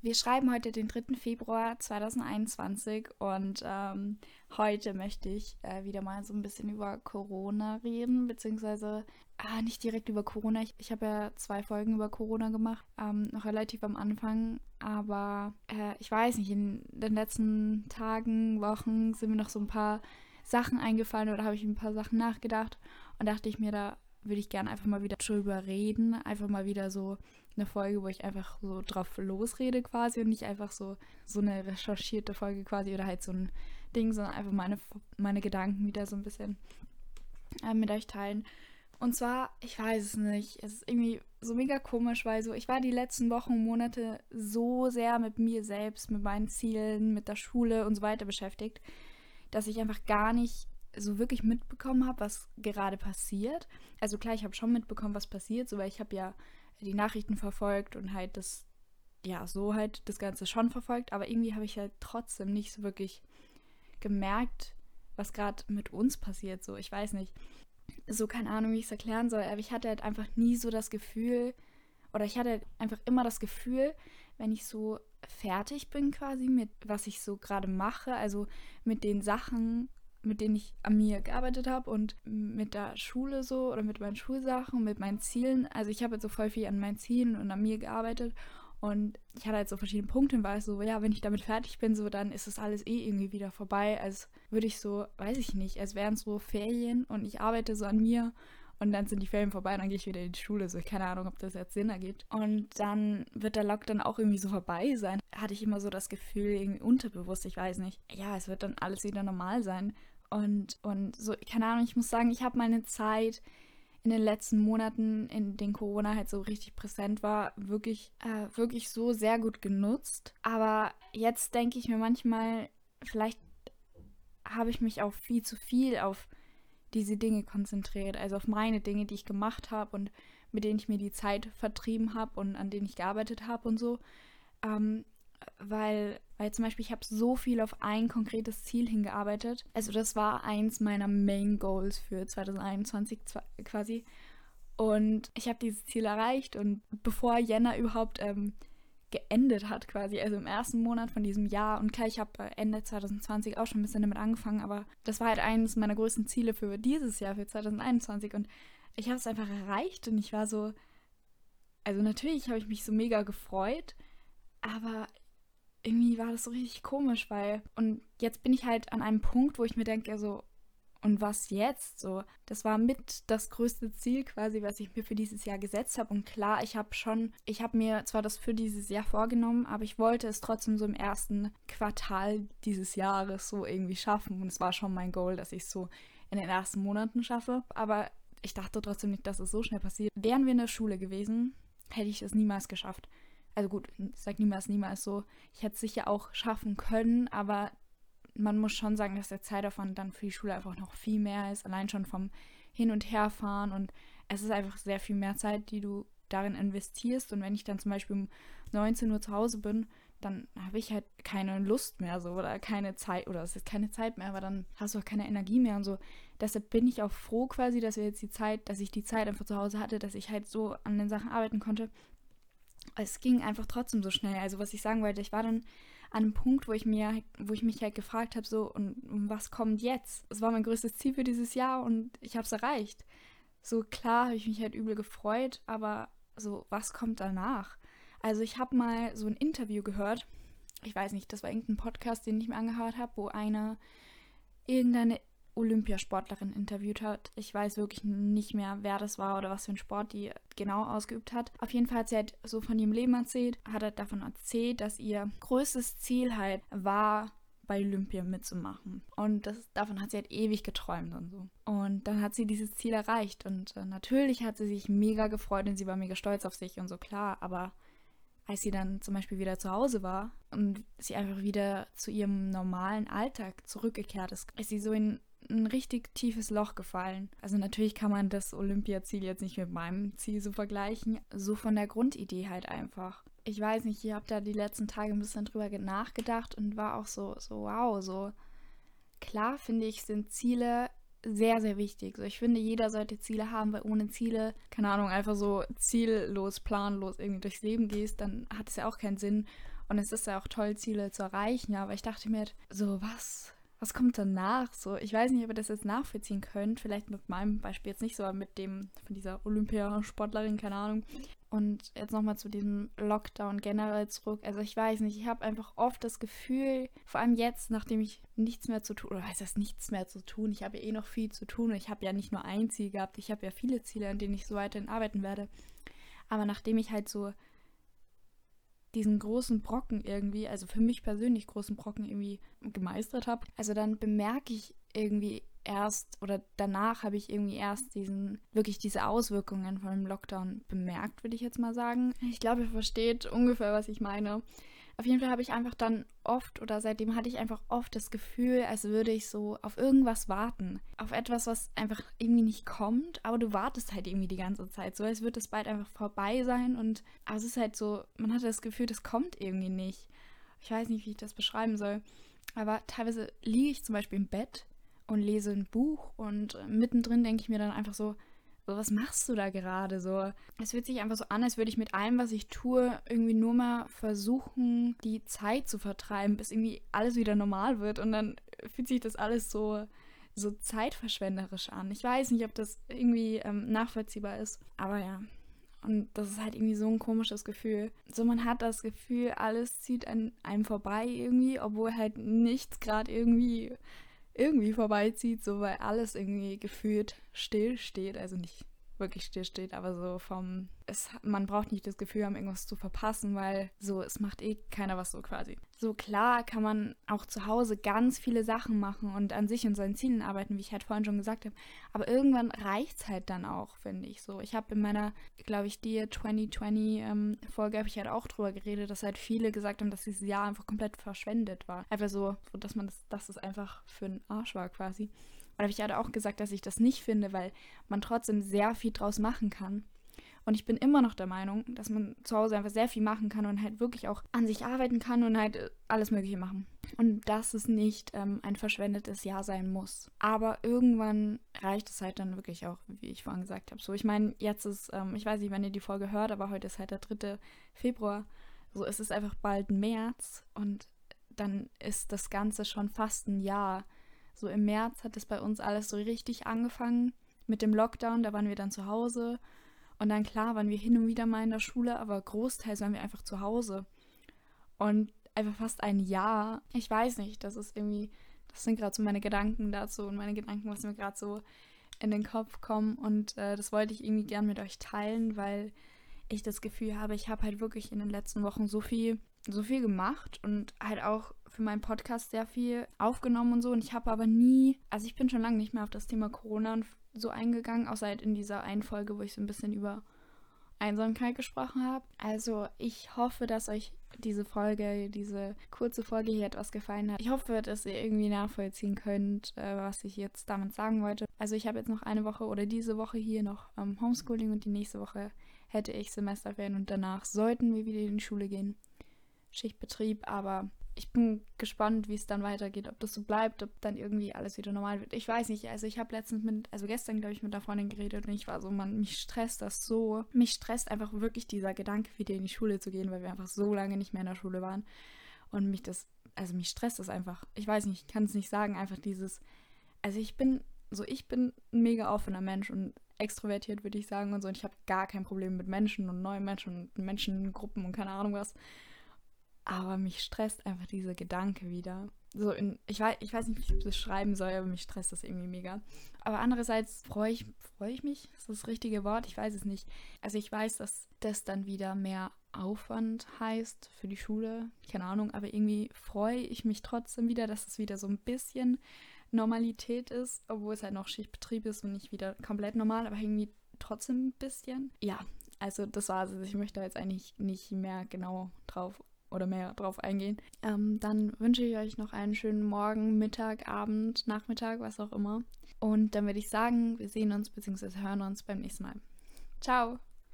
Wir schreiben heute den 3. Februar 2021 und ähm, heute möchte ich äh, wieder mal so ein bisschen über Corona reden, beziehungsweise ah, nicht direkt über Corona. Ich, ich habe ja zwei Folgen über Corona gemacht, ähm, noch relativ am Anfang, aber äh, ich weiß nicht, in den letzten Tagen, Wochen sind mir noch so ein paar Sachen eingefallen oder habe ich ein paar Sachen nachgedacht und dachte ich mir, da würde ich gerne einfach mal wieder drüber reden, einfach mal wieder so eine Folge, wo ich einfach so drauf losrede quasi und nicht einfach so, so eine recherchierte Folge quasi oder halt so ein Ding, sondern einfach meine, meine Gedanken wieder so ein bisschen äh, mit euch teilen. Und zwar, ich weiß es nicht, es ist irgendwie so mega komisch, weil so, ich war die letzten Wochen und Monate so sehr mit mir selbst, mit meinen Zielen, mit der Schule und so weiter beschäftigt, dass ich einfach gar nicht so wirklich mitbekommen habe, was gerade passiert. Also klar, ich habe schon mitbekommen, was passiert, so weil ich habe ja die Nachrichten verfolgt und halt das, ja, so halt das Ganze schon verfolgt, aber irgendwie habe ich halt trotzdem nicht so wirklich gemerkt, was gerade mit uns passiert. So, ich weiß nicht. So, keine Ahnung, wie ich es erklären soll, aber ich hatte halt einfach nie so das Gefühl, oder ich hatte halt einfach immer das Gefühl, wenn ich so fertig bin quasi mit, was ich so gerade mache, also mit den Sachen, mit denen ich an mir gearbeitet habe und mit der Schule so oder mit meinen Schulsachen, mit meinen Zielen. Also ich habe jetzt so voll viel an meinen Zielen und an mir gearbeitet und ich hatte halt so verschiedene Punkte und war so, ja, wenn ich damit fertig bin, so dann ist das alles eh irgendwie wieder vorbei. Als würde ich so, weiß ich nicht, als wären so Ferien und ich arbeite so an mir und dann sind die Ferien vorbei und dann gehe ich wieder in die Schule. So, keine Ahnung, ob das jetzt Sinn ergibt. Und dann wird der Lockdown auch irgendwie so vorbei sein. Hatte ich immer so das Gefühl, irgendwie unterbewusst, ich weiß nicht. Ja, es wird dann alles wieder normal sein. Und, und so, keine Ahnung, ich muss sagen, ich habe meine Zeit in den letzten Monaten, in denen Corona halt so richtig präsent war, wirklich, äh, wirklich so sehr gut genutzt. Aber jetzt denke ich mir manchmal, vielleicht habe ich mich auch viel zu viel auf diese Dinge konzentriert, also auf meine Dinge, die ich gemacht habe und mit denen ich mir die Zeit vertrieben habe und an denen ich gearbeitet habe und so. Ähm, weil, weil zum Beispiel ich habe so viel auf ein konkretes Ziel hingearbeitet. Also das war eins meiner Main Goals für 2021 quasi. Und ich habe dieses Ziel erreicht und bevor Jänner überhaupt ähm, geendet hat quasi, also im ersten Monat von diesem Jahr. Und klar, ich habe äh, Ende 2020 auch schon ein bisschen damit angefangen, aber das war halt eines meiner größten Ziele für dieses Jahr, für 2021. Und ich habe es einfach erreicht und ich war so, also natürlich habe ich mich so mega gefreut, aber irgendwie war das so richtig komisch, weil. Und jetzt bin ich halt an einem Punkt, wo ich mir denke, so, und was jetzt? So, das war mit das größte Ziel quasi, was ich mir für dieses Jahr gesetzt habe. Und klar, ich habe schon, ich habe mir zwar das für dieses Jahr vorgenommen, aber ich wollte es trotzdem so im ersten Quartal dieses Jahres so irgendwie schaffen. Und es war schon mein Goal, dass ich es so in den ersten Monaten schaffe. Aber ich dachte trotzdem nicht, dass es so schnell passiert. Wären wir in der Schule gewesen, hätte ich es niemals geschafft also gut, ich sage niemals, niemals so, ich hätte es sicher auch schaffen können, aber man muss schon sagen, dass der Zeitaufwand dann für die Schule einfach noch viel mehr ist, allein schon vom Hin- und Herfahren. Und es ist einfach sehr viel mehr Zeit, die du darin investierst. Und wenn ich dann zum Beispiel um 19 Uhr zu Hause bin, dann habe ich halt keine Lust mehr so oder keine Zeit oder es ist keine Zeit mehr, aber dann hast du auch keine Energie mehr und so. Deshalb bin ich auch froh quasi, dass wir jetzt die Zeit, dass ich die Zeit einfach zu Hause hatte, dass ich halt so an den Sachen arbeiten konnte es ging einfach trotzdem so schnell. Also was ich sagen wollte, ich war dann an einem Punkt, wo ich mir, wo ich mich halt gefragt habe, so, und, was kommt jetzt? Es war mein größtes Ziel für dieses Jahr und ich habe es erreicht. So klar habe ich mich halt übel gefreut, aber so, was kommt danach? Also ich habe mal so ein Interview gehört. Ich weiß nicht, das war irgendein Podcast, den ich mir angehört habe, wo einer irgendeine Olympiasportlerin interviewt hat. Ich weiß wirklich nicht mehr, wer das war oder was für ein Sport die genau ausgeübt hat. Auf jeden Fall hat sie halt so von ihrem Leben erzählt, hat halt davon erzählt, dass ihr größtes Ziel halt war, bei Olympia mitzumachen. Und das, davon hat sie halt ewig geträumt und so. Und dann hat sie dieses Ziel erreicht. Und äh, natürlich hat sie sich mega gefreut und sie war mega stolz auf sich und so klar. Aber als sie dann zum Beispiel wieder zu Hause war und sie einfach wieder zu ihrem normalen Alltag zurückgekehrt ist, ist sie so in ein richtig tiefes Loch gefallen. Also natürlich kann man das Olympiaziel jetzt nicht mit meinem Ziel so vergleichen, so von der Grundidee halt einfach. Ich weiß nicht, ich habe da die letzten Tage ein bisschen drüber nachgedacht und war auch so, so wow, so klar finde ich, sind Ziele sehr, sehr wichtig. So, ich finde, jeder sollte Ziele haben, weil ohne Ziele, keine Ahnung, einfach so ziellos, planlos irgendwie durchs Leben gehst, dann hat es ja auch keinen Sinn. Und es ist ja auch toll, Ziele zu erreichen, ja, aber ich dachte mir halt, so was, was kommt danach? So, ich weiß nicht, ob ihr das jetzt nachvollziehen könnt. Vielleicht mit meinem Beispiel jetzt nicht so, aber mit dem von dieser Olympiasportlerin, keine Ahnung. Und jetzt nochmal zu diesem Lockdown generell zurück. Also ich weiß nicht, ich habe einfach oft das Gefühl, vor allem jetzt, nachdem ich nichts mehr zu tun, oder heißt das nichts mehr zu tun, ich habe ja eh noch viel zu tun und ich habe ja nicht nur ein Ziel gehabt, ich habe ja viele Ziele, an denen ich so weiterhin arbeiten werde. Aber nachdem ich halt so diesen großen Brocken irgendwie, also für mich persönlich großen Brocken irgendwie gemeistert habe, also dann bemerke ich irgendwie erst oder danach habe ich irgendwie erst diesen wirklich diese Auswirkungen von dem Lockdown bemerkt, würde ich jetzt mal sagen. Ich glaube, ihr versteht ungefähr, was ich meine. Auf jeden Fall habe ich einfach dann oft oder seitdem hatte ich einfach oft das Gefühl, als würde ich so auf irgendwas warten. Auf etwas, was einfach irgendwie nicht kommt, aber du wartest halt irgendwie die ganze Zeit. So als würde es bald einfach vorbei sein und aber es ist halt so, man hat das Gefühl, das kommt irgendwie nicht. Ich weiß nicht, wie ich das beschreiben soll. Aber teilweise liege ich zum Beispiel im Bett und lese ein Buch und mittendrin denke ich mir dann einfach so, so, was machst du da gerade so? Es fühlt sich einfach so an, als würde ich mit allem, was ich tue, irgendwie nur mal versuchen, die Zeit zu vertreiben, bis irgendwie alles wieder normal wird. Und dann fühlt sich das alles so, so zeitverschwenderisch an. Ich weiß nicht, ob das irgendwie ähm, nachvollziehbar ist. Aber ja. Und das ist halt irgendwie so ein komisches Gefühl. So, man hat das Gefühl, alles zieht an einem vorbei irgendwie, obwohl halt nichts gerade irgendwie irgendwie vorbeizieht, so weil alles irgendwie gefühlt still steht. Also nicht wirklich still steht, aber so vom, es, man braucht nicht das Gefühl haben, irgendwas zu verpassen, weil so, es macht eh keiner was so quasi. So klar kann man auch zu Hause ganz viele Sachen machen und an sich und seinen Zielen arbeiten, wie ich halt vorhin schon gesagt habe. Aber irgendwann reicht es halt dann auch, finde ich so. Ich habe in meiner, glaube ich, Dear 2020 ähm, Folge habe ich halt auch drüber geredet, dass halt viele gesagt haben, dass dieses Jahr einfach komplett verschwendet war. Einfach so, so dass man das, dass es einfach für einen Arsch war quasi. Und habe ich halt auch gesagt, dass ich das nicht finde, weil man trotzdem sehr viel draus machen kann. Und ich bin immer noch der Meinung, dass man zu Hause einfach sehr viel machen kann und halt wirklich auch an sich arbeiten kann und halt äh, alles Mögliche machen. Und dass es nicht ähm, ein verschwendetes Jahr sein muss. Aber irgendwann reicht es halt dann wirklich auch, wie ich vorhin gesagt habe. So, ich meine, jetzt ist, ähm, ich weiß nicht, wann ihr die Folge hört, aber heute ist halt der 3. Februar. So, es ist einfach bald März und dann ist das Ganze schon fast ein Jahr so im März hat es bei uns alles so richtig angefangen mit dem Lockdown. Da waren wir dann zu Hause. Und dann klar waren wir hin und wieder mal in der Schule, aber großteils waren wir einfach zu Hause. Und einfach fast ein Jahr. Ich weiß nicht, das ist irgendwie, das sind gerade so meine Gedanken dazu und meine Gedanken, was mir gerade so in den Kopf kommen. Und äh, das wollte ich irgendwie gern mit euch teilen, weil ich das Gefühl habe, ich habe halt wirklich in den letzten Wochen so viel, so viel gemacht und halt auch für meinen Podcast sehr viel aufgenommen und so. Und ich habe aber nie, also ich bin schon lange nicht mehr auf das Thema Corona so eingegangen, außer halt in dieser einen Folge, wo ich so ein bisschen über Einsamkeit gesprochen habe. Also ich hoffe, dass euch diese Folge, diese kurze Folge hier etwas gefallen hat. Ich hoffe, dass ihr irgendwie nachvollziehen könnt, äh, was ich jetzt damit sagen wollte. Also ich habe jetzt noch eine Woche oder diese Woche hier noch ähm, Homeschooling und die nächste Woche hätte ich Semesterferien und danach sollten wir wieder in die Schule gehen. Schichtbetrieb, aber ich bin gespannt, wie es dann weitergeht, ob das so bleibt, ob dann irgendwie alles wieder normal wird. Ich weiß nicht, also ich habe letztens mit, also gestern glaube ich mit der Freundin geredet und ich war so, man, mich stresst das so. Mich stresst einfach wirklich dieser Gedanke, wieder in die Schule zu gehen, weil wir einfach so lange nicht mehr in der Schule waren. Und mich das, also mich stresst das einfach. Ich weiß nicht, ich kann es nicht sagen, einfach dieses, also ich bin, so ich bin ein mega offener Mensch und extrovertiert, würde ich sagen und so. Und ich habe gar kein Problem mit Menschen und neuen Menschen und Menschengruppen und keine Ahnung was. Aber mich stresst einfach dieser Gedanke wieder. So in, ich weiß, ich weiß nicht, wie ich das schreiben soll, aber mich stresst das irgendwie mega. Aber andererseits freue ich, freue ich mich, ist das das richtige Wort? Ich weiß es nicht. Also ich weiß, dass das dann wieder mehr Aufwand heißt für die Schule. Keine Ahnung, aber irgendwie freue ich mich trotzdem wieder, dass es wieder so ein bisschen Normalität ist, obwohl es halt noch Schichtbetrieb ist und nicht wieder komplett normal, aber irgendwie trotzdem ein bisschen. Ja, also das war es. Also ich möchte jetzt eigentlich nicht mehr genau drauf oder mehr drauf eingehen. Ähm, dann wünsche ich euch noch einen schönen Morgen, Mittag, Abend, Nachmittag, was auch immer. Und dann würde ich sagen, wir sehen uns bzw. hören uns beim nächsten Mal. Ciao!